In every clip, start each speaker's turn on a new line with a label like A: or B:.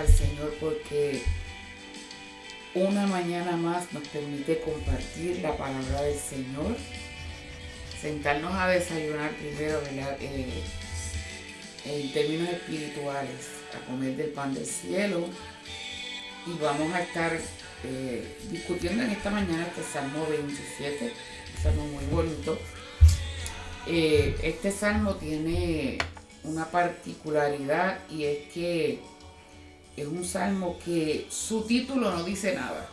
A: al Señor porque una mañana más nos permite compartir la palabra del Señor, sentarnos a desayunar primero eh, en términos espirituales, a comer del pan del cielo. Y vamos a estar eh, discutiendo en esta mañana este Salmo 27, un salmo muy bonito. Eh, este salmo tiene una particularidad y es que es un salmo que su título no dice nada,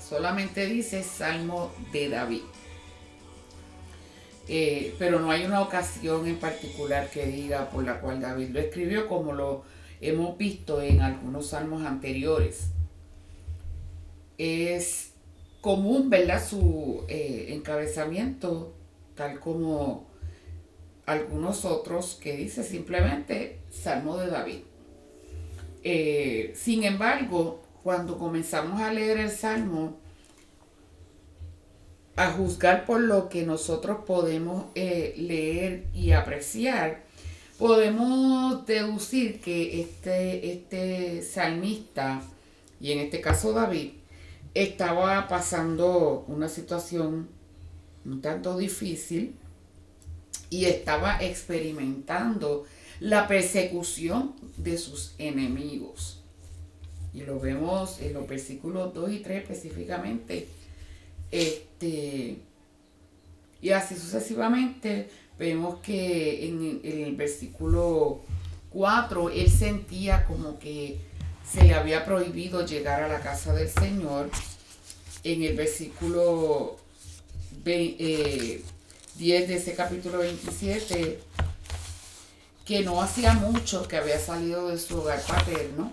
A: solamente dice Salmo de David. Eh, pero no hay una ocasión en particular que diga por la cual David lo escribió, como lo hemos visto en algunos salmos anteriores. Es común, ¿verdad? Su eh, encabezamiento, tal como algunos otros que dice simplemente Salmo de David. Eh, sin embargo, cuando comenzamos a leer el Salmo, a juzgar por lo que nosotros podemos eh, leer y apreciar, podemos deducir que este, este salmista, y en este caso David, estaba pasando una situación un tanto difícil y estaba experimentando la persecución de sus enemigos. Y lo vemos en los versículos 2 y 3 específicamente. Este, y así sucesivamente vemos que en, el versículo 4 él sentía como que se le había prohibido llegar a la casa del Señor. En el versículo 10 10 de ese capítulo 27, que no hacía mucho que había salido de su hogar paterno.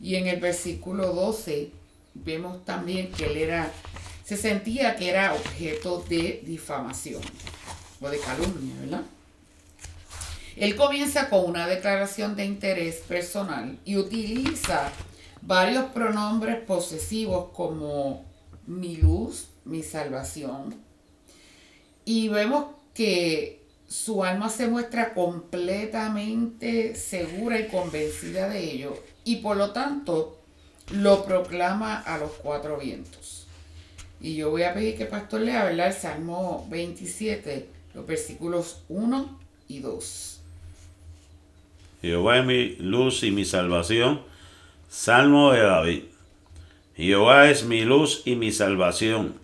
A: Y en el versículo 12 vemos también que él era, se sentía que era objeto de difamación o de calumnia, ¿verdad? Él comienza con una declaración de interés personal y utiliza varios pronombres posesivos como mi luz, mi salvación, y vemos que su alma se muestra completamente segura y convencida de ello y por lo tanto lo proclama a los cuatro vientos. Y yo voy a pedir que el pastor lea ¿verdad? el Salmo 27, los versículos 1 y 2.
B: Jehová es mi luz y mi salvación. Salmo de David. Jehová es mi luz y mi salvación.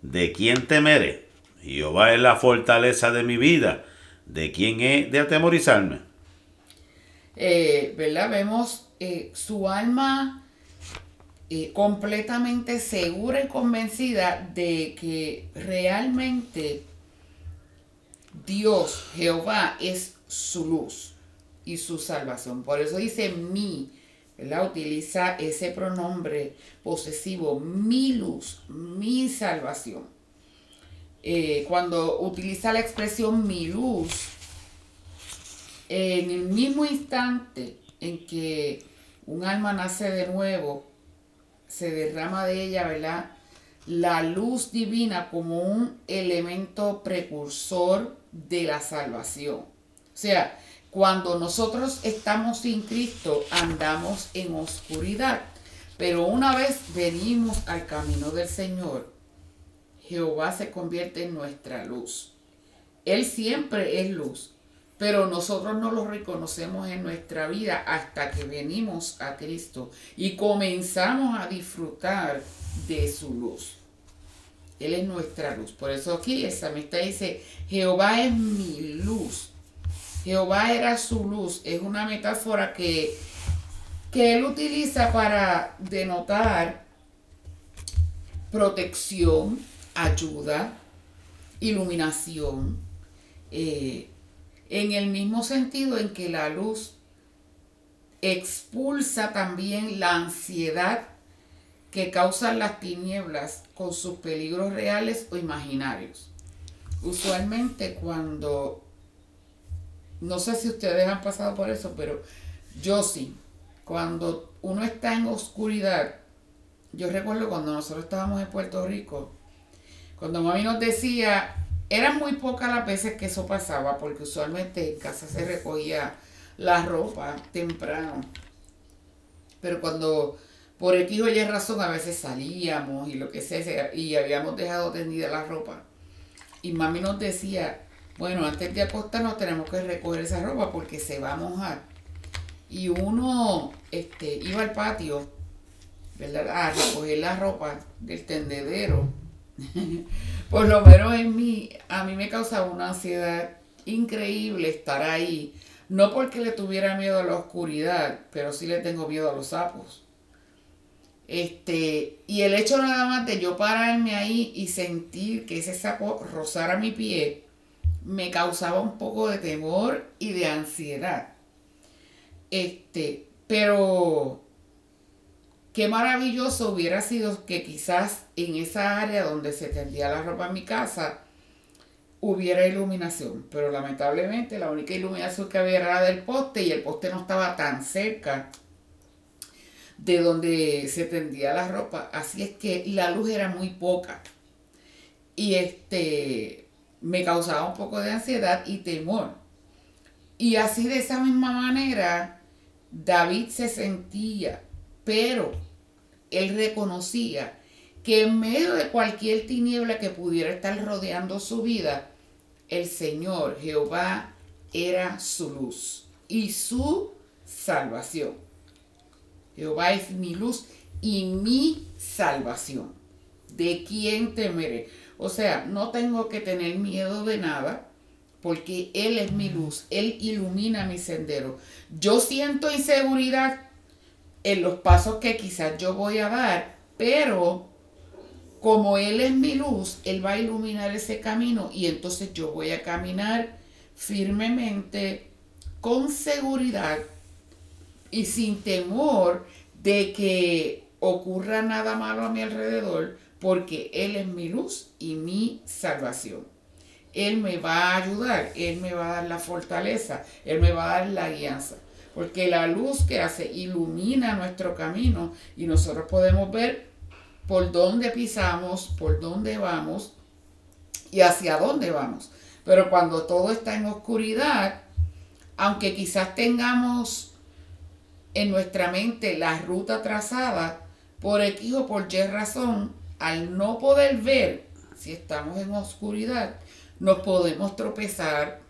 B: ¿De quién temeré? Jehová es la fortaleza de mi vida. ¿De quién he de atemorizarme?
A: Eh, ¿Verdad? Vemos eh, su alma eh, completamente segura y convencida de que realmente Dios, Jehová, es su luz y su salvación. Por eso dice mi, ¿verdad? Utiliza ese pronombre posesivo, mi luz, mi salvación. Eh, cuando utiliza la expresión mi luz, en el mismo instante en que un alma nace de nuevo, se derrama de ella, ¿verdad? La luz divina como un elemento precursor de la salvación. O sea, cuando nosotros estamos sin Cristo, andamos en oscuridad. Pero una vez venimos al camino del Señor, Jehová se convierte en nuestra luz. Él siempre es luz, pero nosotros no lo reconocemos en nuestra vida hasta que venimos a Cristo y comenzamos a disfrutar de su luz. Él es nuestra luz. Por eso aquí el salmista dice, Jehová es mi luz. Jehová era su luz. Es una metáfora que, que él utiliza para denotar protección, ayuda, iluminación, eh, en el mismo sentido en que la luz expulsa también la ansiedad que causan las tinieblas con sus peligros reales o imaginarios. Usualmente cuando, no sé si ustedes han pasado por eso, pero yo sí, cuando uno está en oscuridad, yo recuerdo cuando nosotros estábamos en Puerto Rico, cuando mami nos decía, eran muy pocas las veces que eso pasaba, porque usualmente en casa se recogía la ropa temprano. Pero cuando por X o Y razón a veces salíamos y lo que sea, y habíamos dejado tendida la ropa. Y mami nos decía, bueno, antes de acostarnos tenemos que recoger esa ropa porque se va a mojar. Y uno este, iba al patio, ¿verdad? A recoger la ropa del tendedero. Por lo menos en mí, a mí me causaba una ansiedad increíble estar ahí. No porque le tuviera miedo a la oscuridad, pero sí le tengo miedo a los sapos. Este, y el hecho nada más de yo pararme ahí y sentir que ese sapo rozara mi pie, me causaba un poco de temor y de ansiedad. Este, pero qué maravilloso hubiera sido que quizás en esa área donde se tendía la ropa en mi casa hubiera iluminación, pero lamentablemente la única iluminación que había era del poste y el poste no estaba tan cerca de donde se tendía la ropa, así es que la luz era muy poca. Y este me causaba un poco de ansiedad y temor. Y así de esa misma manera David se sentía, pero él reconocía que en medio de cualquier tiniebla que pudiera estar rodeando su vida, el Señor Jehová era su luz y su salvación. Jehová es mi luz y mi salvación. ¿De quién temeré? O sea, no tengo que tener miedo de nada porque Él es mi luz, Él ilumina mi sendero. Yo siento inseguridad en los pasos que quizás yo voy a dar, pero como Él es mi luz, Él va a iluminar ese camino y entonces yo voy a caminar firmemente, con seguridad y sin temor de que ocurra nada malo a mi alrededor, porque Él es mi luz y mi salvación. Él me va a ayudar, Él me va a dar la fortaleza, Él me va a dar la guianza. Porque la luz que hace ilumina nuestro camino y nosotros podemos ver por dónde pisamos, por dónde vamos y hacia dónde vamos. Pero cuando todo está en oscuridad, aunque quizás tengamos en nuestra mente la ruta trazada, por X o por Y razón, al no poder ver si estamos en oscuridad, nos podemos tropezar,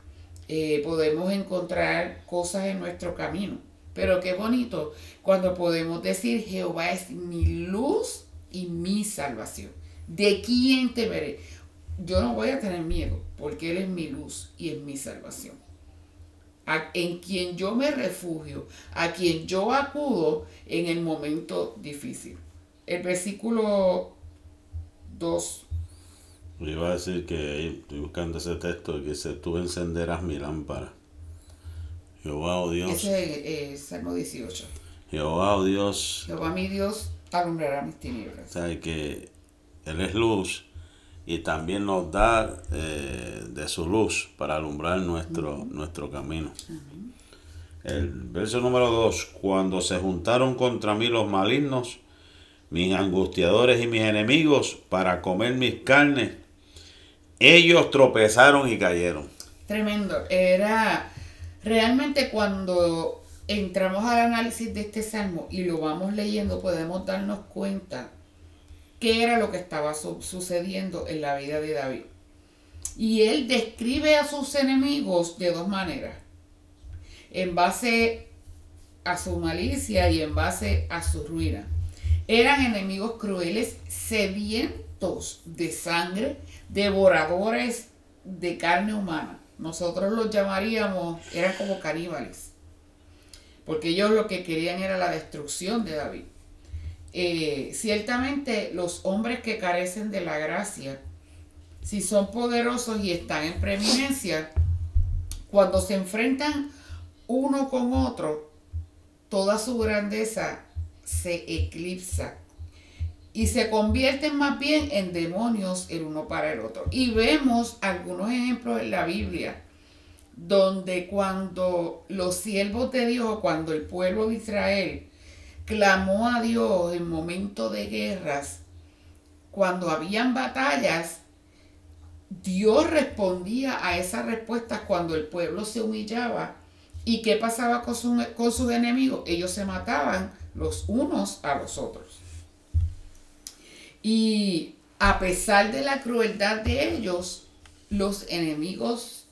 A: eh, podemos encontrar cosas en nuestro camino. Pero qué bonito cuando podemos decir, Jehová es mi luz y mi salvación. ¿De quién temeré? Yo no voy a tener miedo porque Él es mi luz y es mi salvación. en quien yo me refugio, a quien yo acudo en el momento difícil. El versículo 2.
B: Yo iba a decir que estoy buscando ese texto que dice, tú encenderás mi lámpara. Jehová, oh Dios.
A: Ese es Salmo 18.
B: Jehová, oh Dios.
A: Jehová, mi Dios, alumbrará mis tinieblas.
B: Sabe que Él es luz y también nos da eh, de su luz para alumbrar nuestro, nuestro camino. El verso número 2, cuando se juntaron contra mí los malignos, mis angustiadores y mis enemigos, para comer mis carnes, ellos tropezaron y cayeron.
A: Tremendo. Era realmente cuando entramos al análisis de este salmo y lo vamos leyendo, podemos darnos cuenta qué era lo que estaba sucediendo en la vida de David. Y él describe a sus enemigos de dos maneras. En base a su malicia y en base a su ruina. Eran enemigos crueles, sedientos de sangre, devoradores de carne humana. Nosotros los llamaríamos, eran como caníbales porque ellos lo que querían era la destrucción de David. Eh, ciertamente los hombres que carecen de la gracia, si son poderosos y están en preeminencia, cuando se enfrentan uno con otro, toda su grandeza se eclipsa y se convierten más bien en demonios el uno para el otro. Y vemos algunos ejemplos en la Biblia donde cuando los siervos de Dios, cuando el pueblo de Israel clamó a Dios en momentos de guerras, cuando habían batallas, Dios respondía a esas respuestas cuando el pueblo se humillaba ¿Y qué pasaba con, con sus enemigos? Ellos se mataban los unos a los otros. Y a pesar de la crueldad de ellos, los enemigos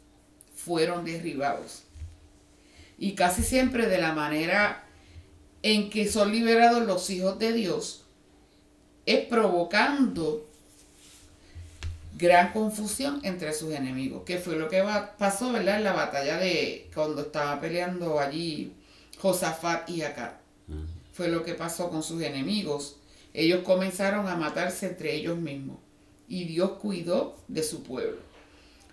A: fueron derribados. Y casi siempre de la manera en que son liberados los hijos de Dios es provocando gran confusión entre sus enemigos, que fue lo que pasó ¿verdad? en la batalla de cuando estaba peleando allí Josafat y Acá. Fue lo que pasó con sus enemigos. Ellos comenzaron a matarse entre ellos mismos y Dios cuidó de su pueblo.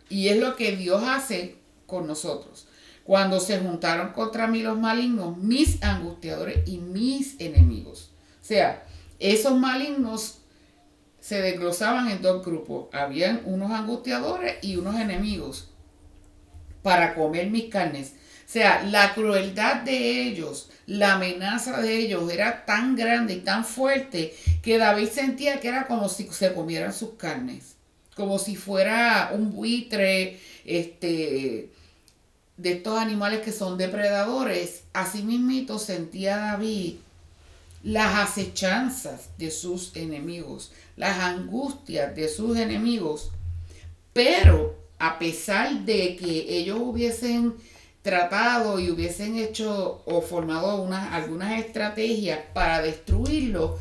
A: Y es lo que Dios hace con nosotros. Cuando se juntaron contra mí los malignos, mis angustiadores y mis enemigos. O sea, esos malignos se desglosaban en dos grupos. Habían unos angustiadores y unos enemigos para comer mis carnes. Sea, la crueldad de ellos, la amenaza de ellos era tan grande y tan fuerte que David sentía que era como si se comieran sus carnes, como si fuera un buitre, este, de estos animales que son depredadores. Así mismito sentía David las acechanzas de sus enemigos, las angustias de sus enemigos, pero a pesar de que ellos hubiesen tratado y hubiesen hecho o formado unas, algunas estrategias para destruirlo,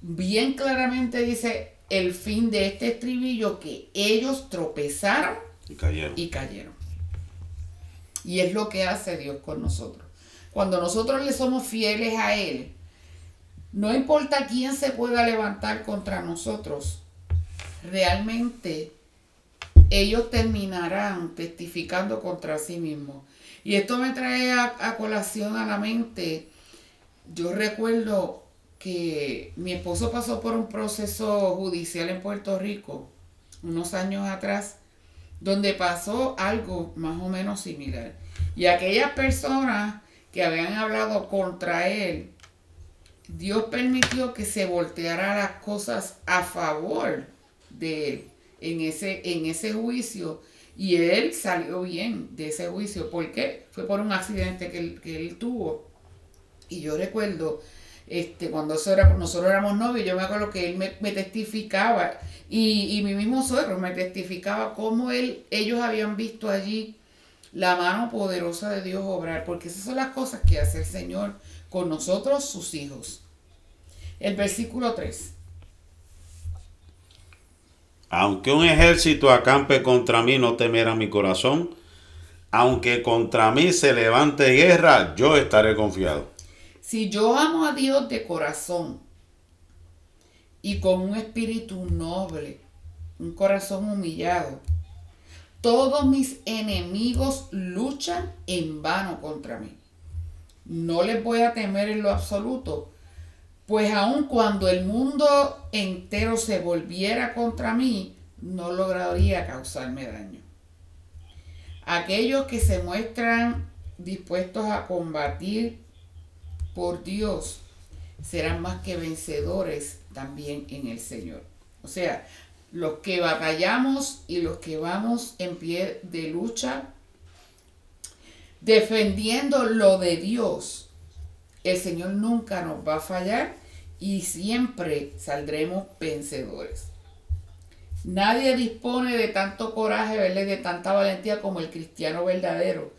A: bien claramente dice el fin de este estribillo que ellos tropezaron
B: y cayeron.
A: Y, cayeron. y es lo que hace Dios con nosotros. Cuando nosotros le somos fieles a Él, no importa quién se pueda levantar contra nosotros, realmente ellos terminarán testificando contra sí mismos. Y esto me trae a, colación a la mente. Yo recuerdo que mi esposo pasó por un proceso judicial en Puerto Rico unos años atrás, donde pasó algo más o menos similar. Y aquellas personas que habían hablado contra él, Dios permitió que se volteara las cosas a favor de él en ese, en ese juicio y él salió bien de ese juicio. ¿Por qué? Fue por un accidente que él, tuvo. Y yo recuerdo, este, cuando nosotros éramos novios, yo me acuerdo que él me, testificaba y, y, mi mismo suegro me testificaba cómo él, ellos habían visto allí la mano poderosa de Dios obrar, porque esas son las cosas que hace el Señor con nosotros, sus hijos. El versículo 3.
B: Aunque un ejército acampe contra mí, no temerá mi corazón. Aunque contra mí se levante guerra, yo estaré confiado.
A: Si yo amo a Dios de corazón y con un espíritu noble, un corazón humillado, todos mis enemigos luchan en vano contra mí. No les voy a temer en lo absoluto, pues aun cuando el mundo entero se volviera contra mí, no lograría causarme daño. Aquellos que se muestran dispuestos a combatir por Dios serán más que vencedores también en el Señor. O sea, los que batallamos y los que vamos en pie de lucha, defendiendo lo de Dios, el Señor nunca nos va a fallar y siempre saldremos vencedores. Nadie dispone de tanto coraje, de tanta valentía como el cristiano verdadero.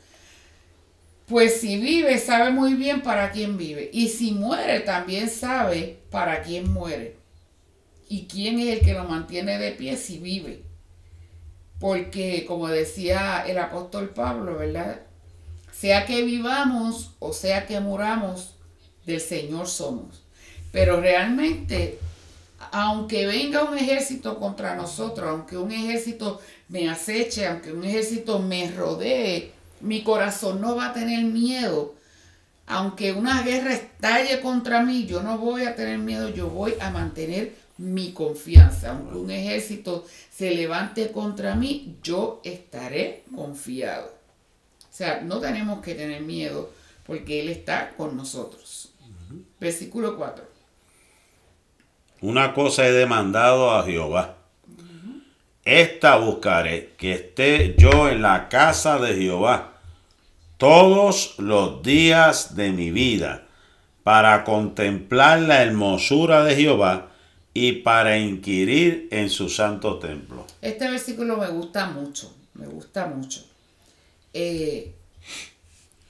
A: Pues si vive, sabe muy bien para quién vive. Y si muere, también sabe para quién muere. Y quién es el que lo mantiene de pie si vive. Porque, como decía el apóstol Pablo, ¿verdad? Sea que vivamos o sea que muramos, del Señor somos. Pero realmente, aunque venga un ejército contra nosotros, aunque un ejército me aceche, aunque un ejército me rodee, mi corazón no va a tener miedo. Aunque una guerra estalle contra mí, yo no voy a tener miedo, yo voy a mantener mi confianza. Aunque un ejército se levante contra mí, yo estaré confiado. O sea, no tenemos que tener miedo porque Él está con nosotros. Versículo 4.
B: Una cosa he demandado a Jehová. Esta buscaré, que esté yo en la casa de Jehová todos los días de mi vida para contemplar la hermosura de Jehová y para inquirir en su santo templo.
A: Este versículo me gusta mucho, me gusta mucho. Eh,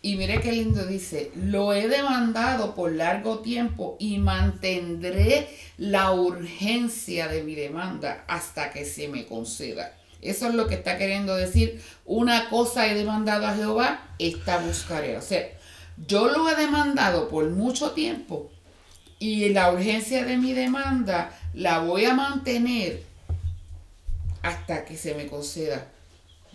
A: y mire qué lindo dice, lo he demandado por largo tiempo y mantendré la urgencia de mi demanda hasta que se me conceda. Eso es lo que está queriendo decir. Una cosa he demandado a Jehová, esta buscaré. O sea, yo lo he demandado por mucho tiempo y la urgencia de mi demanda la voy a mantener hasta que se me conceda.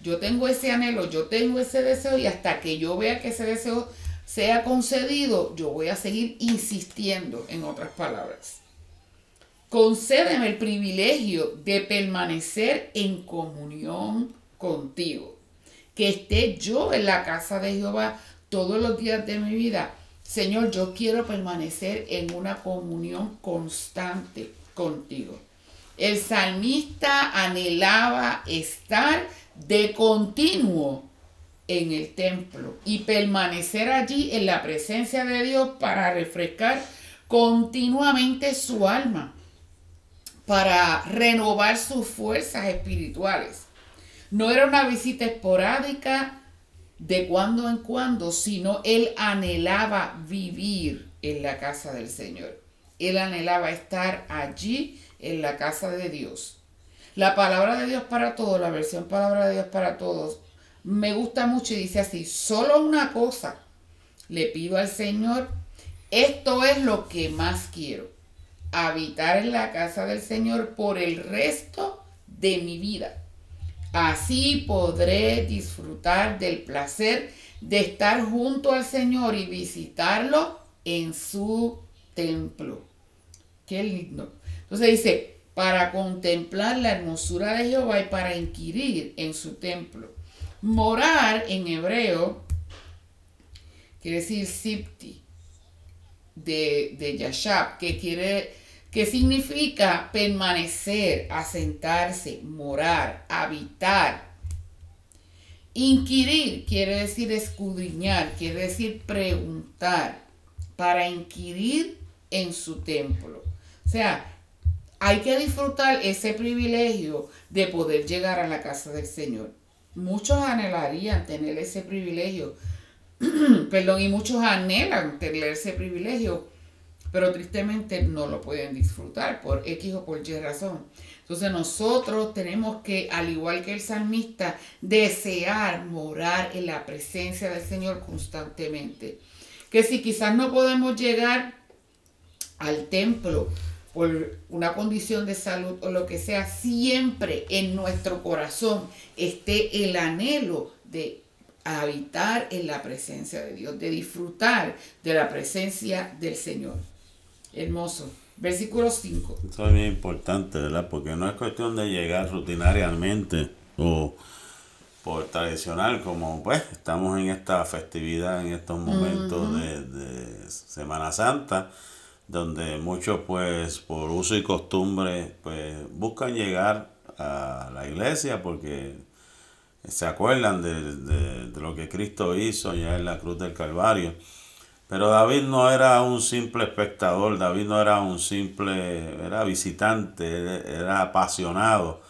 A: Yo tengo ese anhelo, yo tengo ese deseo y hasta que yo vea que ese deseo sea concedido, yo voy a seguir insistiendo en otras palabras. Concédeme el privilegio de permanecer en comunión contigo. Que esté yo en la casa de Jehová todos los días de mi vida. Señor, yo quiero permanecer en una comunión constante contigo. El salmista anhelaba estar de continuo en el templo y permanecer allí en la presencia de Dios para refrescar continuamente su alma, para renovar sus fuerzas espirituales. No era una visita esporádica de cuando en cuando, sino él anhelaba vivir en la casa del Señor. Él anhelaba estar allí en la casa de Dios. La palabra de Dios para todos, la versión palabra de Dios para todos, me gusta mucho y dice así, solo una cosa le pido al Señor, esto es lo que más quiero, habitar en la casa del Señor por el resto de mi vida. Así podré disfrutar del placer de estar junto al Señor y visitarlo en su templo. Qué lindo. Entonces dice, para contemplar la hermosura de Jehová y para inquirir en su templo. Morar en hebreo quiere decir sipti de, de Yashab, que quiere que significa permanecer, asentarse, morar, habitar. Inquirir quiere decir escudriñar, quiere decir preguntar, para inquirir en su templo. O sea, hay que disfrutar ese privilegio de poder llegar a la casa del Señor. Muchos anhelarían tener ese privilegio, perdón, y muchos anhelan tener ese privilegio, pero tristemente no lo pueden disfrutar por X o por Y razón. Entonces nosotros tenemos que, al igual que el salmista, desear morar en la presencia del Señor constantemente. Que si quizás no podemos llegar al templo por una condición de salud o lo que sea, siempre en nuestro corazón esté el anhelo de habitar en la presencia de Dios, de disfrutar de la presencia del Señor. Hermoso. Versículo 5.
B: Eso es muy importante, ¿verdad? Porque no es cuestión de llegar rutinariamente o por tradicional, como pues estamos en esta festividad, en estos momentos de, de, Semana Santa, donde muchos pues por uso y costumbre pues buscan llegar a la iglesia porque se acuerdan de, de lo que Cristo hizo ya en la cruz del Calvario. Pero David no era un simple espectador, David no era un simple, era visitante, era apasionado,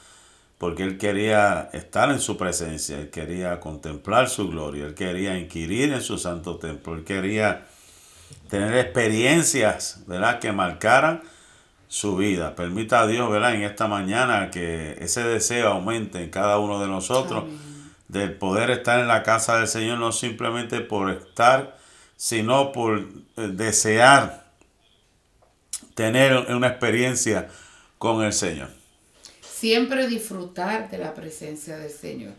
B: porque él quería estar en su presencia, él quería contemplar su gloria, él quería inquirir en su santo templo, él quería tener experiencias, ¿verdad?, que marcaran su vida. Permita a Dios, ¿verdad?, en esta mañana que ese deseo aumente en cada uno de nosotros, del poder estar en la casa del Señor, no simplemente por estar, sino por eh, desear tener una experiencia con el Señor.
A: Siempre disfrutar de la presencia del Señor.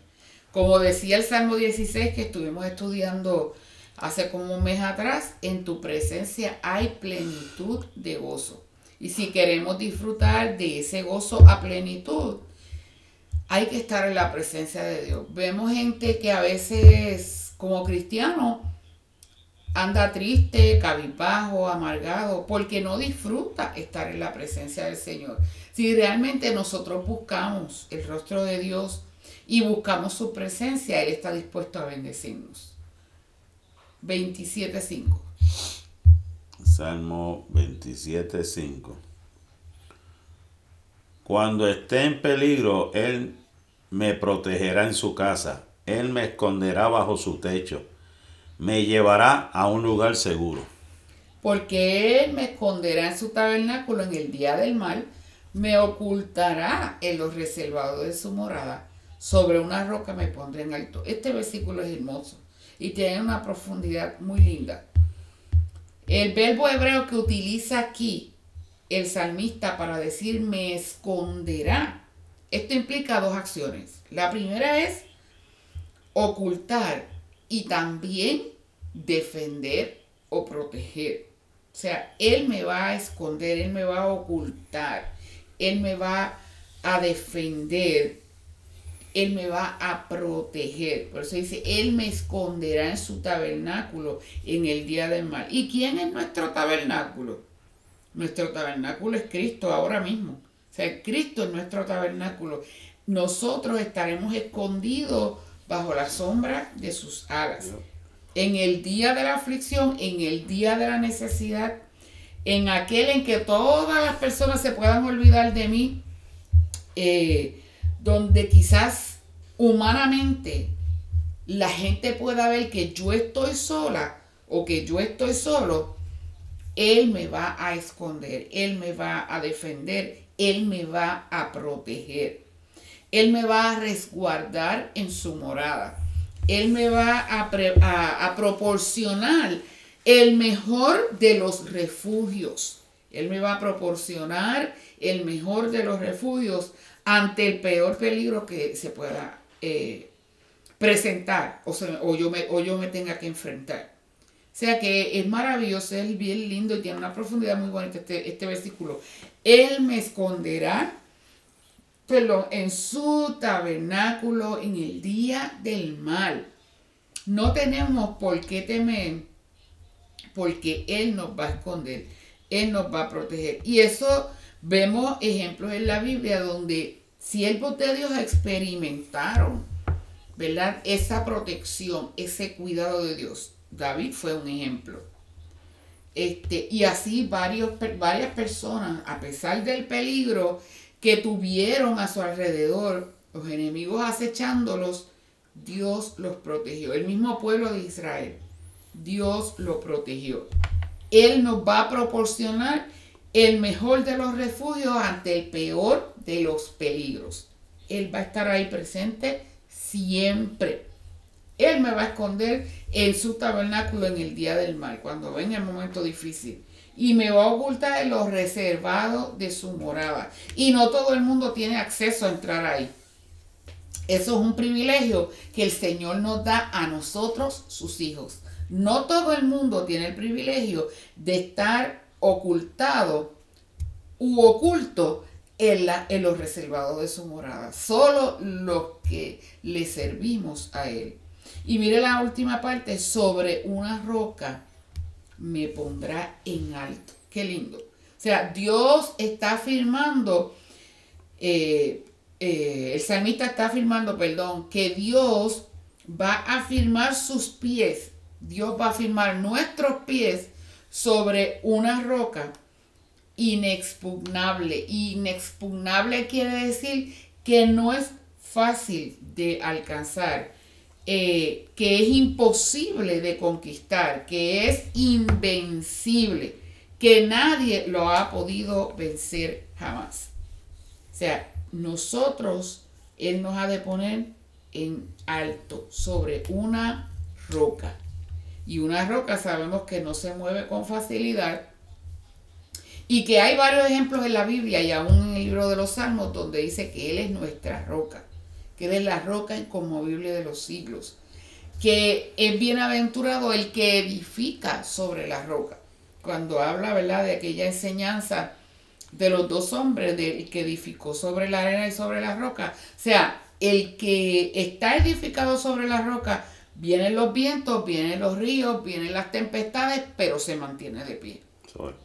A: Como decía el Salmo 16 que estuvimos estudiando hace como un mes atrás, en tu presencia hay plenitud de gozo. Y si queremos disfrutar de ese gozo a plenitud, hay que estar en la presencia de Dios. Vemos gente que a veces como cristiano anda triste, cabizbajo, amargado, porque no disfruta estar en la presencia del Señor. Si realmente nosotros buscamos el rostro de Dios y buscamos su presencia, Él está dispuesto a bendecirnos. 27.5.
B: Salmo 27.5. Cuando esté en peligro, Él me protegerá en su casa. Él me esconderá bajo su techo. Me llevará a un lugar seguro.
A: Porque Él me esconderá en su tabernáculo en el día del mal. Me ocultará en los reservados de su morada. Sobre una roca me pondré en alto. Este versículo es hermoso y tiene una profundidad muy linda. El verbo hebreo que utiliza aquí el salmista para decir me esconderá, esto implica dos acciones. La primera es ocultar y también defender o proteger. O sea, Él me va a esconder, Él me va a ocultar, Él me va a defender él me va a proteger. Por eso dice, Él me esconderá en su tabernáculo en el día del mal. ¿Y quién es nuestro tabernáculo? Nuestro tabernáculo es Cristo ahora mismo. O sea, Cristo es nuestro tabernáculo. Nosotros estaremos escondidos bajo la sombra de sus alas. En el día de la aflicción, en el día de la necesidad, en aquel en que todas las personas se puedan olvidar de mí. Eh, donde quizás humanamente la gente pueda ver que yo estoy sola o que yo estoy solo, Él me va a esconder, Él me va a defender, Él me va a proteger, Él me va a resguardar en su morada, Él me va a, proporcionar el mejor de los refugios. Él me va a proporcionar el mejor de los refugios ante el peor peligro que se pueda eh, presentar o, yo me, o yo me tenga que enfrentar. O sea que es maravilloso, es bien lindo y tiene una profundidad muy bonita este, este versículo. Él me esconderá pero en su tabernáculo en el día del mal. No tenemos por qué temer, porque Él nos va a esconder, Él nos va a proteger. Y eso vemos ejemplos en la Biblia donde siervos de Dios experimentaron, ¿verdad? Esa protección, ese cuidado de Dios. David fue un ejemplo. Este, y así varios, varias personas, a pesar del peligro que tuvieron a su alrededor, los enemigos acechándolos, Dios los protegió. El mismo pueblo de Israel, Dios lo protegió. Él nos va a proporcionar el mejor de los refugios ante el peor de los peligros. Él va a estar ahí presente siempre. Él me va a esconder en su tabernáculo en el día del mal, cuando venga el momento difícil. Y me va a ocultar en los reservados de su morada. Y no todo el mundo tiene acceso a entrar ahí. Eso es un privilegio que el Señor nos da a nosotros, sus hijos. No todo el mundo tiene el privilegio de estar ocultado u oculto en, los reservados de su morada. Solo los que le servimos a Él. Y mire la última parte, sobre una roca me pondrá en alto. Qué lindo. O sea, Dios está afirmando, eh, eh, el salmista está afirmando, perdón, que Dios va a afirmar sus pies, Dios va a afirmar nuestros pies sobre una roca inexpugnable. Inexpugnable quiere decir que no es fácil de alcanzar, eh, que es imposible de conquistar, que es invencible, que nadie lo ha podido vencer jamás. O sea, nosotros, Él nos ha de poner en alto, sobre una roca. Y una roca sabemos que no se mueve con facilidad y que hay varios ejemplos en la Biblia y aún en el libro de los Salmos donde dice que Él es nuestra roca, que Él es la roca inconmovible de los siglos, que es bienaventurado el que edifica sobre la roca. Cuando habla, ¿verdad?, de aquella enseñanza de los dos hombres, del que edificó sobre la arena y sobre la roca. O sea, el que está edificado sobre la roca Vienen los vientos, vienen los ríos, vienen las tempestades, pero se mantiene de pie.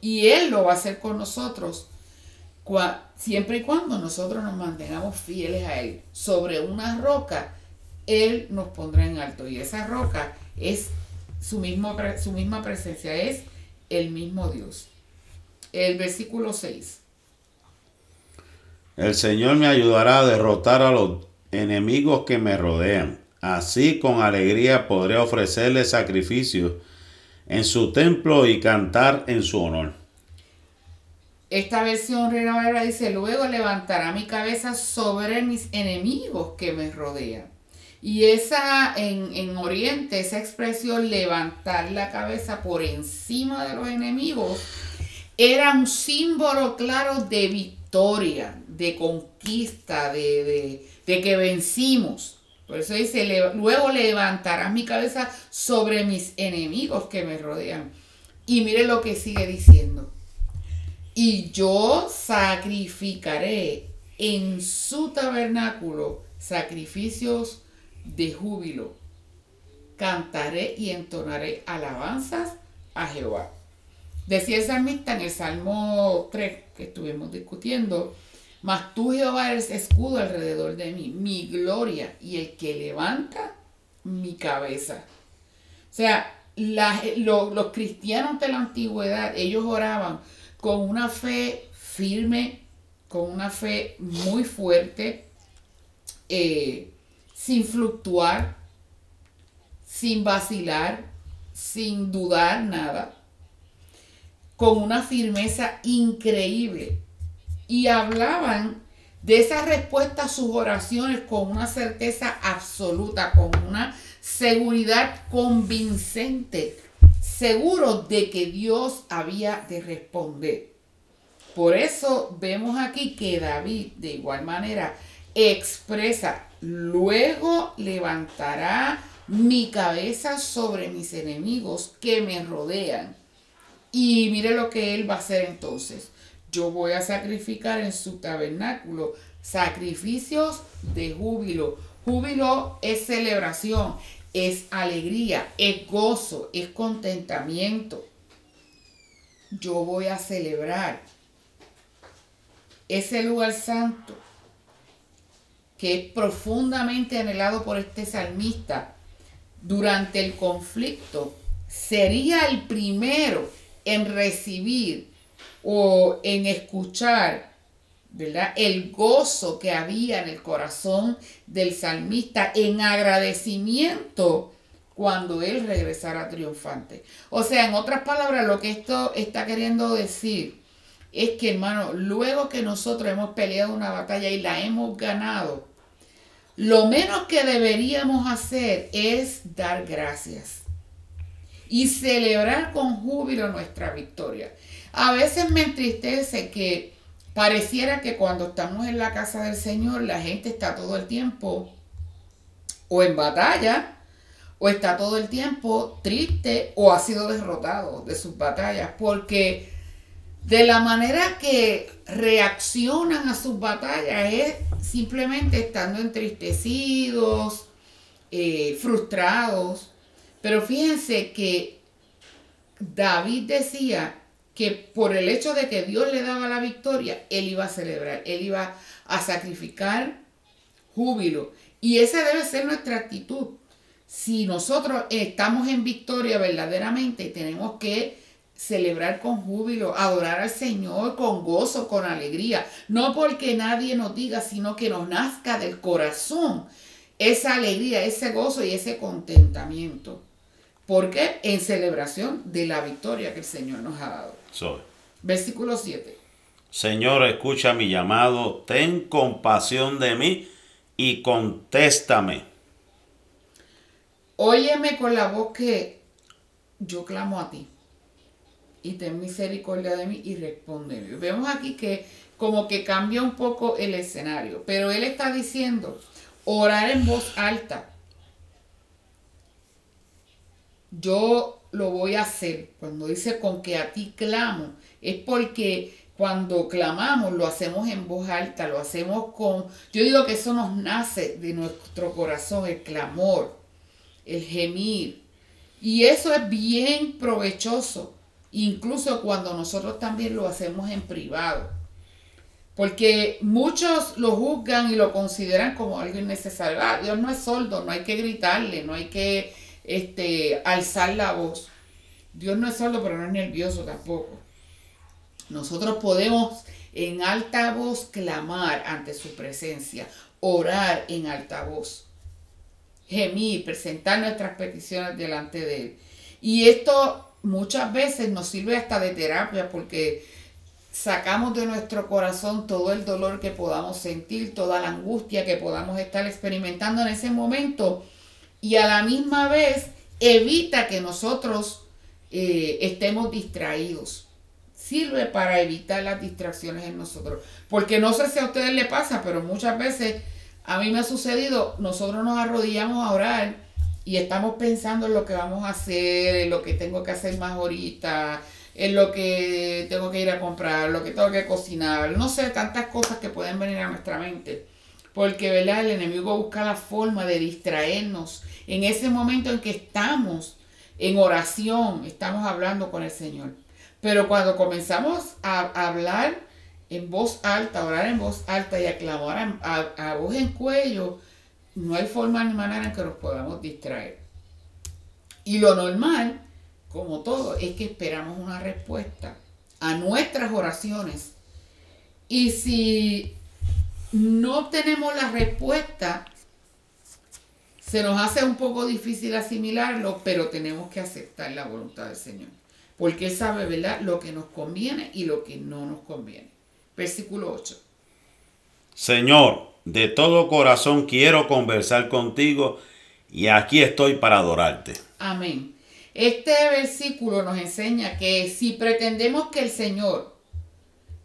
A: Y Él lo va a hacer con nosotros siempre y cuando nosotros nos mantengamos fieles a Él. Sobre una roca, Él nos pondrá en alto. Y esa roca es su, mismo, su misma presencia, es el mismo Dios. El versículo 6.
B: El Señor me ayudará a derrotar a los enemigos que me rodean. Así con alegría podré ofrecerle sacrificios en su templo y cantar en su honor.
A: Esta versión Reina Valera dice, luego levantará mi cabeza sobre mis enemigos que me rodean. Y esa en, en Oriente, esa expresión levantar la cabeza por encima de los enemigos, era un símbolo claro de victoria, de conquista, de, de que vencimos. Por eso dice, luego levantarás mi cabeza sobre mis enemigos que me rodean. Y mire lo que sigue diciendo. Y yo sacrificaré en su tabernáculo sacrificios de júbilo. Cantaré y entonaré alabanzas a Jehová. Decía el salmista en el Salmo 3 que estuvimos discutiendo, mas tú, Jehová, eres escudo alrededor de mí, mi gloria y el que levanta mi cabeza. O sea, los cristianos de la antigüedad, ellos oraban con una fe firme, con una fe muy fuerte, eh, sin fluctuar, sin vacilar, sin dudar nada, con una firmeza increíble y hablaban de esa respuesta a sus oraciones con una certeza absoluta, con una seguridad convincente, seguro de que Dios había de responder. Por eso vemos aquí que David de igual manera expresa, luego levantará mi cabeza sobre mis enemigos que me rodean. Y mire lo que él va a hacer entonces yo voy a sacrificar en su tabernáculo sacrificios de júbilo. Júbilo es celebración, es alegría, es gozo, es contentamiento. Yo voy a celebrar ese lugar santo que es profundamente anhelado por este salmista durante el conflicto, sería el primero en recibir o en escuchar, ¿verdad? El gozo que había en el corazón del salmista en agradecimiento cuando él regresara triunfante. O sea, en otras palabras, lo que esto está queriendo decir es que, hermano, luego que nosotros hemos peleado una batalla y la hemos ganado, lo menos que deberíamos hacer es dar gracias y celebrar con júbilo nuestra victoria. A veces me entristece que pareciera que cuando estamos en la casa del Señor la gente está todo el tiempo o en batalla o está todo el tiempo triste o ha sido derrotado de sus batallas porque de la manera que reaccionan a sus batallas es simplemente estando entristecidos, eh, frustrados. Pero fíjense que David decía que por el hecho de que Dios le daba la victoria, él iba a celebrar, él iba a sacrificar júbilo. Y esa debe ser nuestra actitud. Si nosotros estamos en victoria verdaderamente, tenemos que celebrar con júbilo, adorar al Señor con gozo, con alegría. No porque nadie nos diga, sino que nos nazca del corazón esa alegría, ese gozo y ese contentamiento. Porque en celebración de la victoria que el Señor nos ha dado. Versículo 7.
B: Señor, escucha mi llamado, ten compasión de mí y contéstame.
A: Óyeme con la voz que yo clamo a ti y ten misericordia de mí y respóndeme. Vemos aquí que como que cambia un poco el escenario, pero él está diciendo orar en voz alta. Yo lo voy a hacer. Cuando dice con que a ti clamo, es porque cuando clamamos lo hacemos en voz alta, lo hacemos con... Yo digo que eso nos nace de nuestro corazón, el clamor, el gemir. Y eso es bien provechoso, incluso cuando nosotros también lo hacemos en privado. Porque muchos lo juzgan y lo consideran como algo innecesario. Ah, Dios no es sordo, no hay que gritarle, no hay que este, alzar la voz. Dios no es sordo, pero no es nervioso tampoco. Nosotros podemos en alta voz clamar ante su presencia, orar en alta voz, gemir, presentar nuestras peticiones delante de Él. Y esto muchas veces nos sirve hasta de terapia porque sacamos de nuestro corazón todo el dolor que podamos sentir, toda la angustia que podamos estar experimentando en ese momento y a la misma vez evita que nosotros eh, estemos distraídos. Sirve para evitar las distracciones en nosotros. Porque no sé si a ustedes les pasa, pero muchas veces a mí me ha sucedido, nosotros nos arrodillamos a orar y estamos pensando en lo que vamos a hacer, en lo que tengo que hacer más ahorita, en lo que tengo que ir a comprar, lo que tengo que cocinar, no sé, tantas cosas que pueden venir a nuestra mente. Porque, ¿verdad? El enemigo busca la forma de distraernos en ese momento en que estamos en oración, estamos hablando con el Señor. Pero cuando comenzamos a hablar en voz alta, orar en voz alta y a clamar a voz en cuello, no hay forma ni manera en que nos podamos distraer. Y lo normal, como todo, es que esperamos una respuesta a nuestras oraciones. Y si no obtenemos la respuesta, se nos hace un poco difícil asimilarlo, pero tenemos que aceptar la voluntad del Señor. Porque Él sabe, ¿verdad?, lo que nos conviene y lo que no nos conviene. Versículo 8.
B: Señor, de todo corazón quiero conversar contigo y aquí estoy para adorarte.
A: Amén. Este versículo nos enseña que si pretendemos que el Señor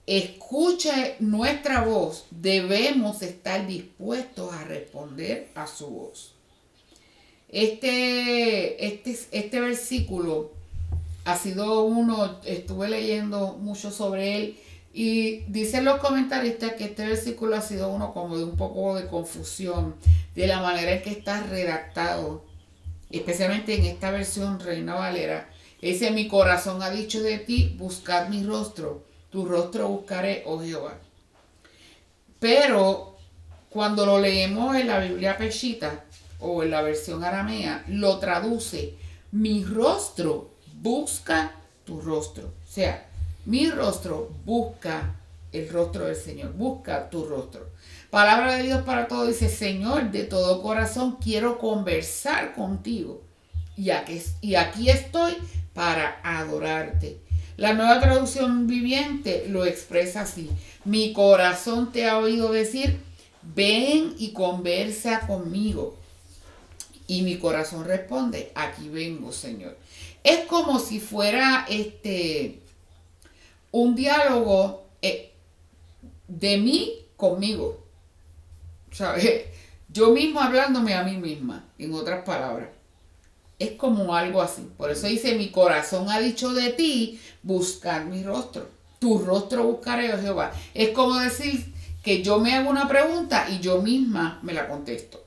A: escuche nuestra voz, debemos estar dispuestos a responder a su voz. Este, este, este versículo ha sido uno, estuve leyendo mucho sobre él y dicen los comentaristas que este versículo ha sido uno como de un poco de confusión de la manera en que está redactado, especialmente en esta versión Reina Valera. Dice, mi corazón ha dicho de ti, buscad mi rostro, tu rostro buscaré, oh Jehová. Pero cuando lo leemos en la Biblia Peshita o en la versión aramea, lo traduce, mi rostro busca tu rostro. O sea, mi rostro busca el rostro del Señor, busca tu rostro. Palabra de Dios para todos dice, Señor, de todo corazón quiero conversar contigo. Y aquí, y aquí estoy para adorarte. La nueva traducción viviente lo expresa así. Mi corazón te ha oído decir, ven y conversa conmigo. Y mi corazón responde, aquí vengo, Señor. Es como si fuera este un diálogo eh, de mí conmigo. ¿Sabes? Yo mismo hablándome a mí misma, en otras palabras. Es como algo así. Por eso dice, mi corazón ha dicho de ti, buscar mi rostro. Tu rostro buscaré, oh Jehová. Es como decir que yo me hago una pregunta y yo misma me la contesto.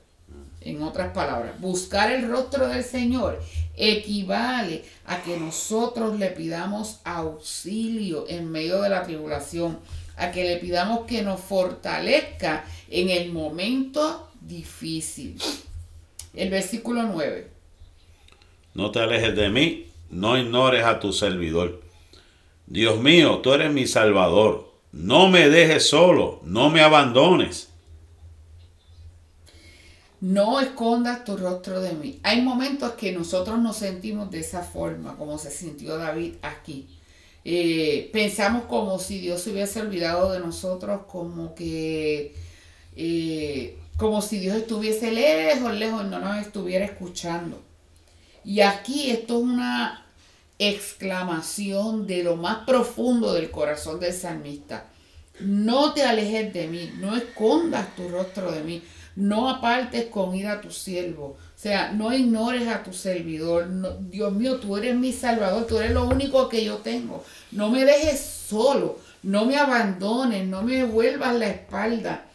A: En otras palabras, buscar el rostro del Señor equivale a que nosotros le pidamos auxilio en medio de la tribulación, a que le pidamos que nos fortalezca en el momento difícil. El versículo 9.
B: No te alejes de mí, no ignores a tu servidor. Dios mío, tú eres mi salvador. No me dejes solo, no me abandones
A: no escondas tu rostro de mí. Hay momentos que nosotros nos sentimos de esa forma, como se sintió David aquí. Eh, pensamos como si Dios se hubiese olvidado de nosotros, como que, eh, como si Dios estuviese lejos, lejos, no nos estuviera escuchando. Y aquí esto es una exclamación de lo más profundo del corazón del salmista. No te alejes de mí, no escondas tu rostro de mí no apartes con ir a tu siervo. O sea, no ignores a tu servidor. Dios mío, tú eres mi salvador, tú eres lo único que yo tengo. No me dejes solo, no me abandones, no me vuelvas la espalda.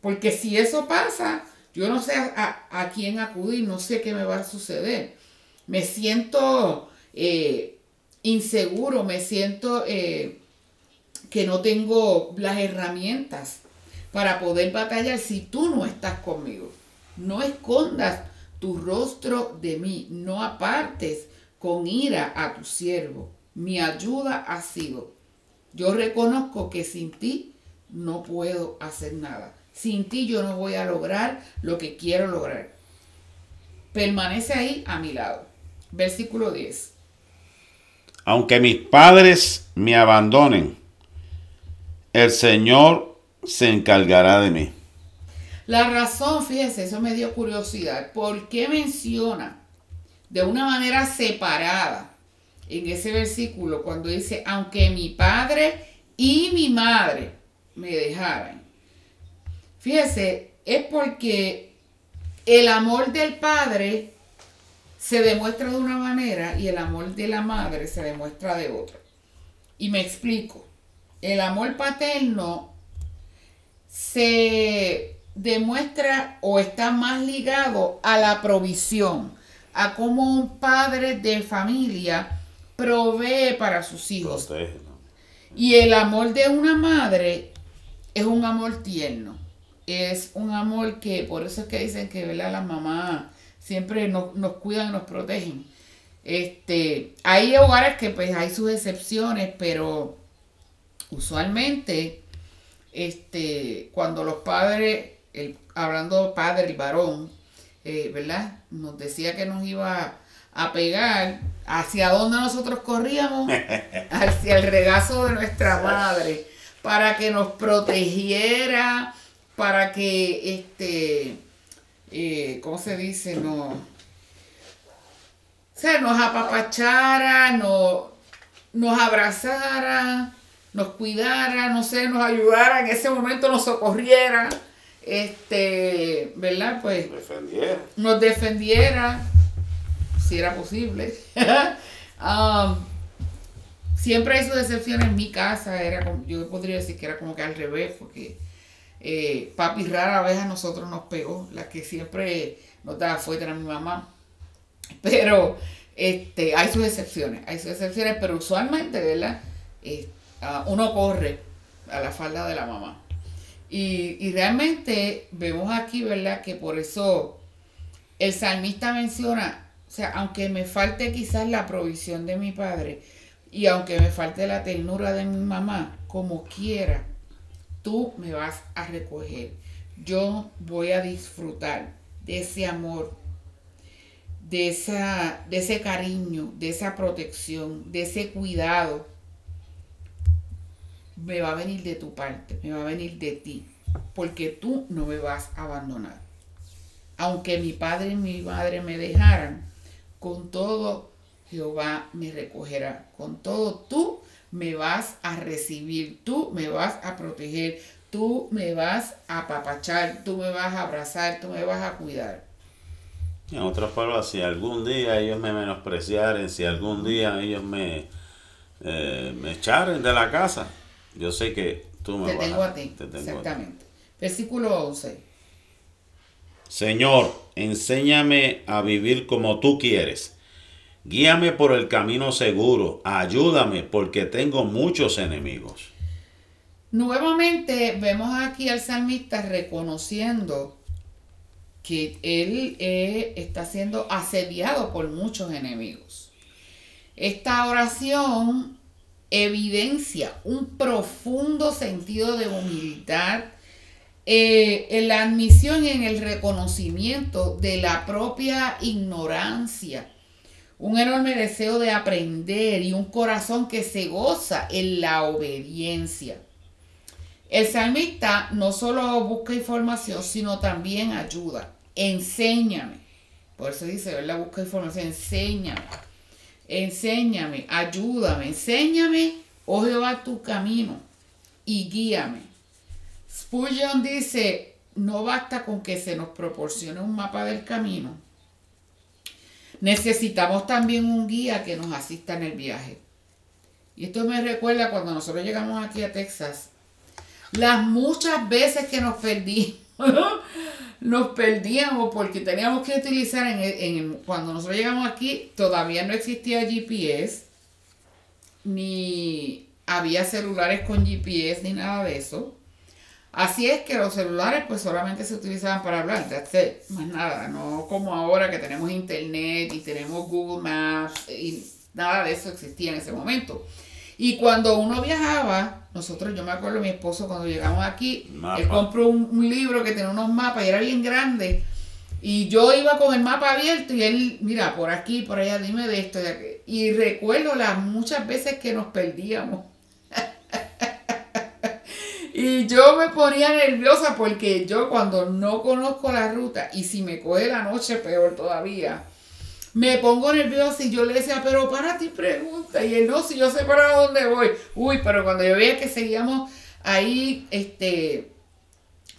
A: Porque si eso pasa, yo no sé a, quién acudir, no sé qué me va a suceder. Me siento eh, inseguro, me siento eh, que no tengo las herramientas para poder batallar si tú no estás conmigo. No escondas tu rostro de mí, no apartes con ira a tu siervo. Mi ayuda ha sido. Yo reconozco que sin ti no puedo hacer nada. Sin ti yo no voy a lograr lo que quiero lograr. Permanece ahí a mi lado. Versículo 10.
B: Aunque mis padres me abandonen, el Señor se encargará de mí.
A: La razón, fíjese, eso me dio curiosidad. ¿Por qué menciona de una manera separada en ese versículo cuando dice, aunque mi padre y mi madre me dejaran? Fíjese, es porque el amor del padre se demuestra de una manera y el amor de la madre se demuestra de otra. Y me explico. El amor paterno se demuestra o está más ligado a la provisión, a cómo un padre de familia provee para sus hijos. Y el amor de una madre es un amor tierno, es un amor que, por eso es que dicen que ¿verdad? las mamás siempre nos, nos cuidan, nos protegen. Este, hay hogares que pues hay sus excepciones, pero usualmente este, cuando los padres el, hablando padre y varón, eh, ¿verdad? Nos decía que nos iba a pegar. ¿Hacia dónde nosotros corríamos? Hacia el regazo de nuestra madre, para que nos protegiera, para que, este, eh, ¿cómo se dice? No, o sea, nos apapachara, no, nos abrazara, nos cuidara, no sé, nos ayudara, en ese momento nos socorriera este, ¿verdad? Pues nos defendiera, si era posible. Um, siempre hay sus excepciones en mi casa, era como, yo podría decir que era como que al revés, porque eh, papi rara vez a nosotros nos pegó, la que siempre nos daba fuerte era mi mamá. Pero este, hay sus excepciones, hay sus excepciones, pero usualmente, ¿verdad? Eh, uno corre a la falda de la mamá. Y, realmente vemos aquí, ¿verdad? Que por eso el salmista menciona, o sea, aunque me falte quizás la provisión de mi padre y aunque me falte la ternura de mi mamá, como quiera, tú me vas a recoger. Yo voy a disfrutar de ese amor, de, esa, de ese cariño, de esa protección, de ese cuidado me va a venir de tu parte, me va a venir de ti, porque tú no me vas a abandonar. Aunque mi padre y mi madre me dejaran, con todo Jehová me recogerá. Con todo tú me vas a recibir, tú me vas a proteger, tú me vas a apapachar, tú me vas a abrazar, tú me vas a cuidar.
B: En otras palabras, si algún día ellos me menospreciaren, si algún día ellos me, eh, me echaren de la casa, yo sé que tú me
A: te tengo a, ti. Exactamente. Versículo 11.
B: Señor, enséñame a vivir como tú quieres. Guíame por el camino seguro. Ayúdame porque tengo muchos enemigos.
A: Nuevamente vemos aquí al salmista reconociendo que él eh, está siendo asediado por muchos enemigos. Esta oración evidencia un profundo sentido de humildad eh, en la admisión y en el reconocimiento de la propia ignorancia, un enorme deseo de aprender y un corazón que se goza en la obediencia. El salmista no solo busca información, sino también ayuda. Enséñame. Por eso dice, ¿verdad? Busca información, enséñame enséñame, ayúdame, enséñame, oh Jehová, tu camino y guíame. Spurgeon dice, no basta con que se nos proporcione un mapa del camino. Necesitamos también un guía que nos asista en el viaje. Y esto me recuerda cuando nosotros llegamos aquí a Texas, las muchas veces que nos perdimos nos perdíamos porque teníamos que utilizar cuando nosotros llegamos aquí todavía no existía GPS ni había celulares con GPS ni nada de eso Así es que los celulares pues solamente se utilizaban para hablar, más nada, no como ahora que tenemos internet y tenemos Google Maps y nada de eso existía en ese momento. Y cuando uno viajaba, nosotros, yo me acuerdo mi esposo cuando llegamos aquí, él compró un, libro que tenía unos mapas y era bien grande. Y yo iba con el mapa abierto y él, mira, por aquí, por allá, dime de esto. Y recuerdo las muchas veces que nos perdíamos. Y yo me ponía nerviosa porque yo cuando no conozco la ruta y si me coge la noche, peor todavía me pongo nerviosa y yo le decía, pero para ti pregunta. Y él, no, si yo sé para dónde voy. Uy, pero cuando yo veía que seguíamos ahí, este,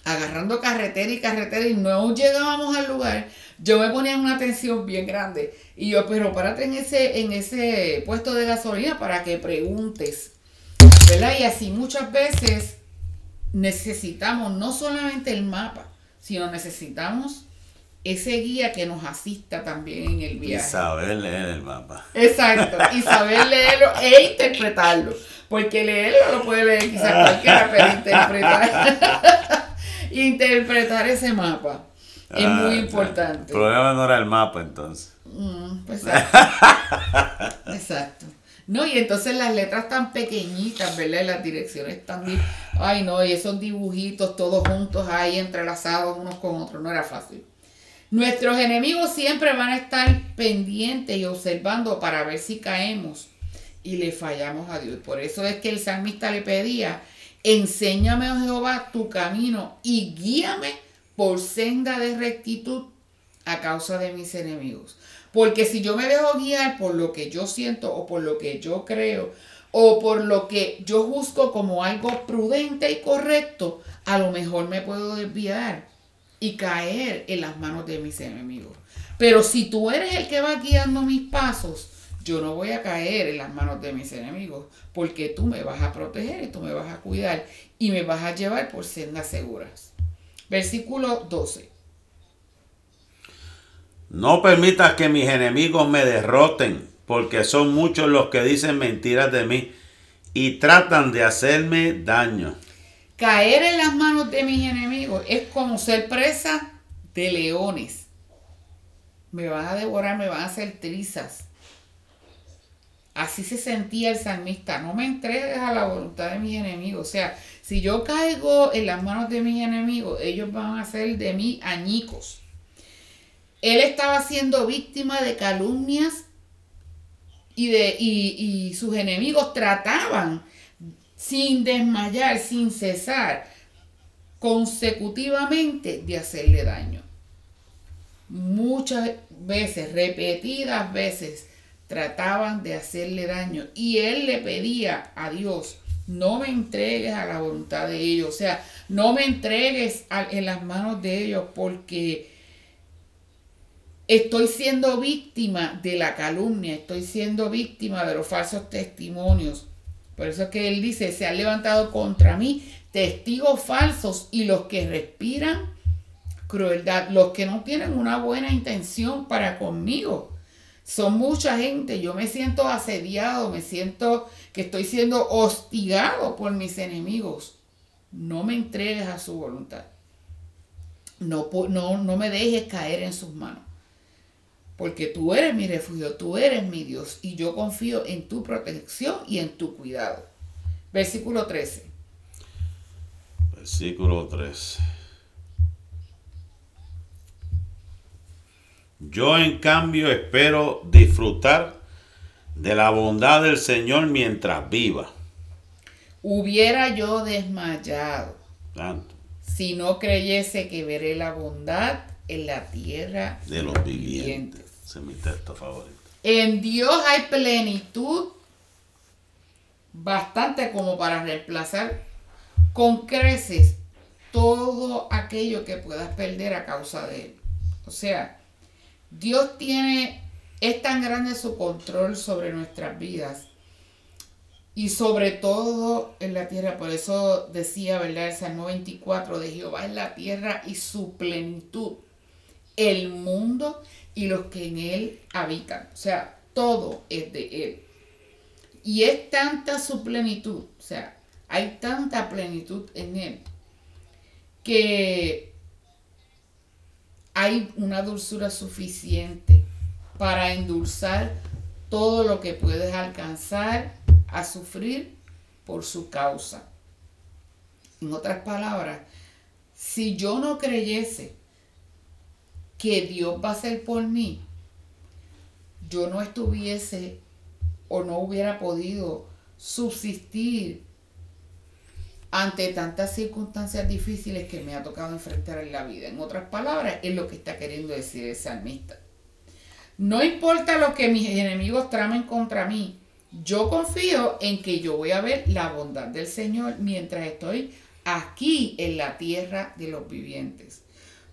A: agarrando carretera y carretera y no llegábamos al lugar, yo me ponía en una tensión bien grande. Y yo, pero párate en ese, en ese puesto de gasolina para que preguntes. ¿Verdad? Y así muchas veces necesitamos no solamente el mapa, sino necesitamos ese guía que nos asista también en el viaje.
B: Y saber leer el mapa.
A: Exacto, y saber leerlo e interpretarlo. Porque leerlo lo puede leer quizás cualquiera, pero interpretar, interpretar ese mapa es muy ah, importante.
B: El problema no era el mapa entonces.
A: Mm, pues, exacto. No, y entonces las letras tan pequeñitas, ¿verdad? Las direcciones también. Ay, no, y esos dibujitos todos juntos ahí entrelazados unos con otros, no era fácil. Nuestros enemigos siempre van a estar pendientes y observando para ver si caemos y le fallamos a Dios. Por eso es que el salmista le pedía, enséñame, oh Jehová, tu camino y guíame por senda de rectitud a causa de mis enemigos. Porque si yo me dejo guiar por lo que yo siento o por lo que yo creo o por lo que yo juzgo como algo prudente y correcto, a lo mejor me puedo desviar y caer en las manos de mis enemigos. Pero si tú eres el que va guiando mis pasos, yo no voy a caer en las manos de mis enemigos, porque tú me vas a proteger y tú me vas a cuidar y me vas a llevar por sendas seguras. Versículo 12.
B: No permitas que mis enemigos me derroten, porque son muchos los que dicen mentiras de mí y tratan de hacerme daño.
A: Caer en las manos de mis enemigos es como ser presa de leones. Me van a devorar, me van a hacer trizas. Así se sentía el salmista. No me entregues a la voluntad de mis enemigos. O sea, si yo caigo en las manos de mis enemigos, ellos van a ser de mí añicos. Él estaba siendo víctima de calumnias y, de, y sus enemigos trataban sin desmayar, sin cesar, consecutivamente de hacerle daño. Muchas veces, repetidas veces, trataban de hacerle daño y él le pedía a Dios, no me entregues a la voluntad de ellos, o sea, no me entregues en las manos de ellos porque estoy siendo víctima de la calumnia, estoy siendo víctima de los falsos testimonios, por eso es que él dice, se han levantado contra mí testigos falsos y los que respiran crueldad, los que no tienen una buena intención para conmigo. Son mucha gente, yo me siento asediado, me siento que estoy siendo hostigado por mis enemigos. No me entregues a su voluntad. No, no, no me dejes caer en sus manos porque tú eres mi refugio, tú eres mi Dios y yo confío en tu protección y en tu cuidado. Versículo 13.
B: Versículo 13. Yo en cambio espero disfrutar de la bondad del Señor mientras viva.
A: Hubiera yo desmayado si no creyese que veré la bondad en la tierra
B: de los vivientes es mi texto favorito.
A: En Dios hay plenitud bastante como para reemplazar con creces todo aquello que puedas perder a causa de él. O sea, Dios tiene, es tan grande su control sobre nuestras vidas y sobre todo en la tierra. Por eso decía, ¿verdad? El Salmo 24 de Jehová es la tierra y su plenitud, el mundo y los que en Él habitan. O sea, todo es de Él. Y es tanta su plenitud, o sea, hay tanta plenitud en Él, que hay una dulzura suficiente para endulzar todo lo que puedes alcanzar a sufrir por su causa. En otras palabras, si yo no creyese que Dios va a ser por mí, yo no estuviese o no hubiera podido subsistir ante tantas circunstancias difíciles que me ha tocado enfrentar en la vida. En otras palabras, es lo que está queriendo decir el salmista. No importa lo que mis enemigos tramen contra mí, yo confío en que yo voy a ver la bondad del Señor mientras estoy aquí en la tierra de los vivientes.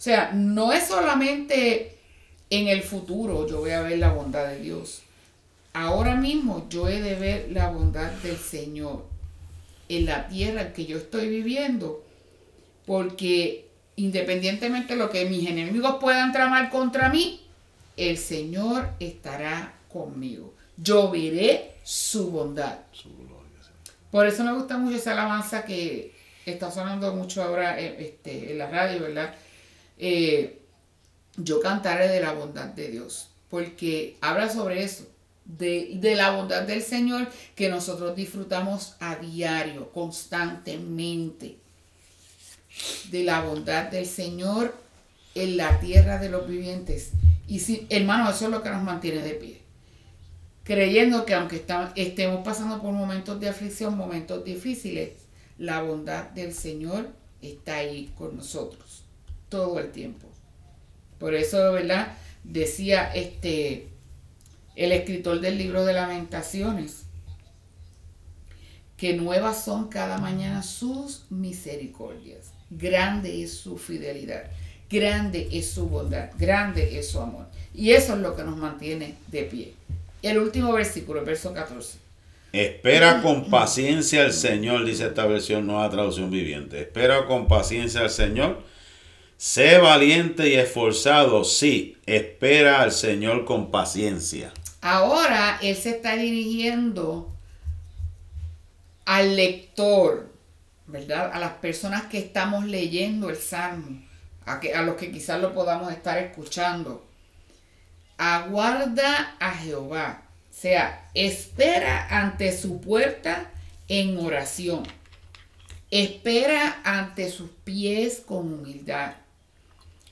A: O sea, no es solamente en el futuro yo voy a ver la bondad de Dios. Ahora mismo yo he de ver la bondad del Señor en la tierra en que yo estoy viviendo, porque independientemente de lo que mis enemigos puedan tramar contra mí, el Señor estará conmigo. Yo veré su bondad. Por eso me gusta mucho esa alabanza que está sonando mucho ahora eh, este, en la radio, ¿verdad? Eh, yo cantaré de la bondad de Dios, porque habla sobre eso, de, la bondad del Señor que nosotros disfrutamos a diario, constantemente. De la bondad del Señor en la tierra de los vivientes. Y si, hermano, eso es lo que nos mantiene de pie. Creyendo que aunque estemos pasando por momentos de aflicción, momentos difíciles, la bondad del Señor está ahí con nosotros todo el tiempo. Por eso, ¿verdad? Decía este el escritor del libro de lamentaciones, que nuevas son cada mañana sus misericordias, grande es su fidelidad, grande es su bondad, grande es su amor. Y eso es lo que nos mantiene de pie. El último versículo, el verso 14.
B: Espera con paciencia al Señor, dice esta versión nueva traducción viviente. Espera con paciencia al Señor. Sé valiente y esforzado, sí, espera al Señor con paciencia.
A: Ahora él se está dirigiendo al lector, ¿verdad? A las personas que estamos leyendo el Salmo, a, que, a los que quizás lo podamos estar escuchando. Aguarda a Jehová, o sea, espera ante su puerta en oración. Espera ante sus pies con humildad.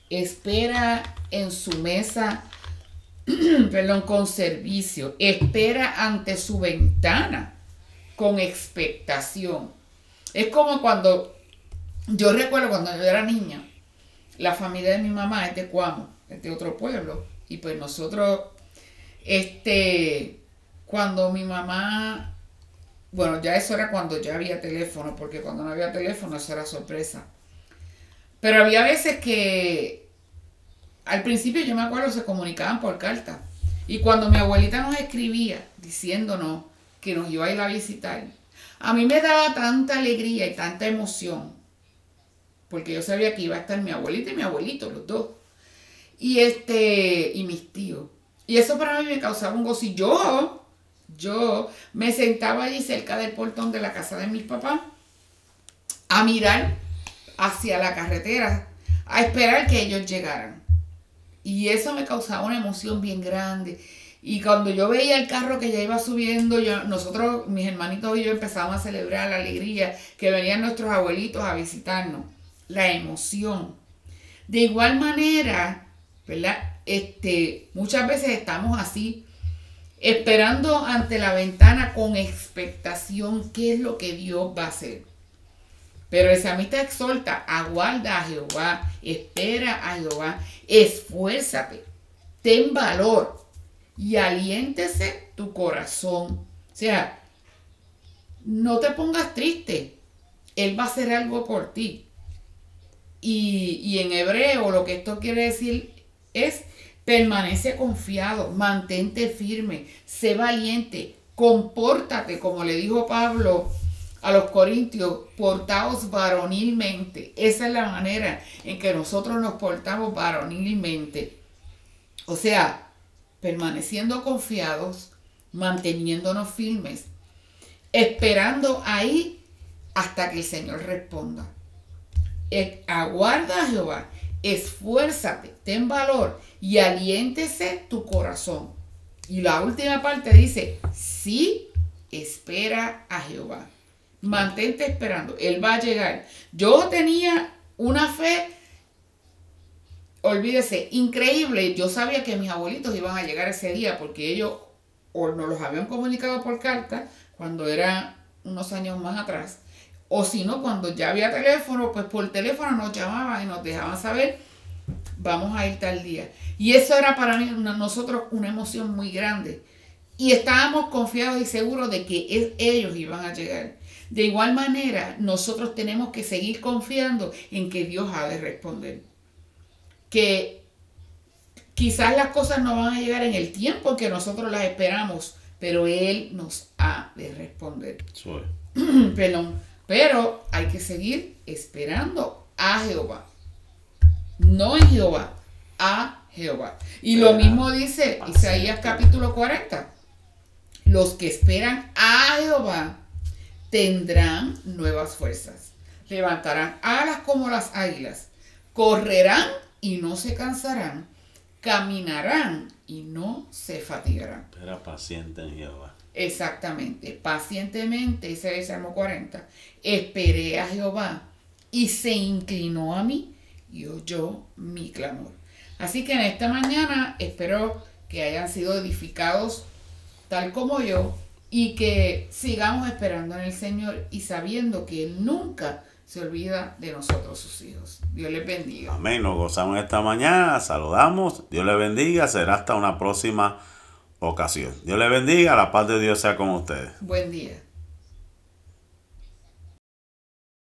A: Espera en su mesa perdón, con servicio, espera ante su ventana con expectación. Es como cuando, yo recuerdo cuando yo era niña, la familia de mi mamá es de Cuamo, es de otro pueblo, y pues nosotros, este, cuando mi mamá, bueno, ya eso era cuando ya había teléfono, porque cuando no había teléfono eso era sorpresa. Pero había veces que al principio yo me acuerdo se comunicaban por carta. Y cuando mi abuelita nos escribía diciéndonos que nos iba a ir a visitar, a mí me daba tanta alegría y tanta emoción, porque yo sabía que iba a estar mi abuelita y mi abuelito, los dos, y este, y mis tíos. Y eso para mí me causaba un gozo. Y yo, yo me sentaba allí cerca del portón de la casa de mis papás a mirar hacia la carretera, a esperar que ellos llegaran. Y eso me causaba una emoción bien grande. Y cuando yo veía el carro que ya iba subiendo, yo, nosotros, mis hermanitos y yo empezábamos a celebrar la alegría que venían nuestros abuelitos a visitarnos. La emoción. De igual manera, ¿verdad? Este, muchas veces estamos así, esperando ante la ventana con expectación qué es lo que Dios va a hacer. Pero el salmista exhorta, aguarda a Jehová, espera a Jehová, esfuérzate, ten valor y aliéntese tu corazón. O sea, no te pongas triste, Él va a hacer algo por ti. Y, y en hebreo lo que esto quiere decir es permanece confiado, mantente firme, sé valiente, compórtate, como le dijo Pablo a los corintios, portaos varonilmente. Esa es la manera en que nosotros nos portamos varonilmente. O sea, permaneciendo confiados, manteniéndonos firmes, esperando ahí hasta que el Señor responda. Eh, aguarda Jehová, esfuérzate, ten valor y aliéntese tu corazón. Y la última parte dice, sí, espera a Jehová. Mantente esperando, Él va a llegar. Yo tenía una fe, olvídese, increíble. Yo sabía que mis abuelitos iban a llegar ese día porque ellos o nos los habían comunicado por carta cuando era unos años más atrás. O si no, cuando ya había teléfono, pues por teléfono nos llamaban y nos dejaban saber, vamos a ir tal día. Y eso era para mí, nosotros una emoción muy grande. Y estábamos confiados y seguros de que ellos iban a llegar. De igual manera, nosotros tenemos que seguir confiando en que Dios ha de responder. Que quizás las cosas no van a llegar en el tiempo que nosotros las esperamos, pero Él nos ha de responder. Perdón. Pero hay que seguir esperando a Jehová. No en Jehová, a Jehová. Y lo mismo dice Isaías capítulo 40. Los que esperan a Jehová tendrán nuevas fuerzas. Levantarán alas como las águilas. Correrán y no se cansarán. Caminarán y no se fatigarán.
B: Era paciente en Jehová.
A: Exactamente. Pacientemente, dice el Salmo 40. Esperé a Jehová y se inclinó a mí y oyó mi clamor. Así que en esta mañana espero que hayan sido edificados tal como yo y que sigamos esperando en el Señor y sabiendo que Él nunca se olvida de nosotros, sus hijos. Dios les bendiga.
B: Amén. Nos gozamos esta mañana, saludamos. Dios les bendiga. Será hasta una próxima ocasión. Dios les bendiga. La paz de Dios sea con ustedes.
A: Buen día.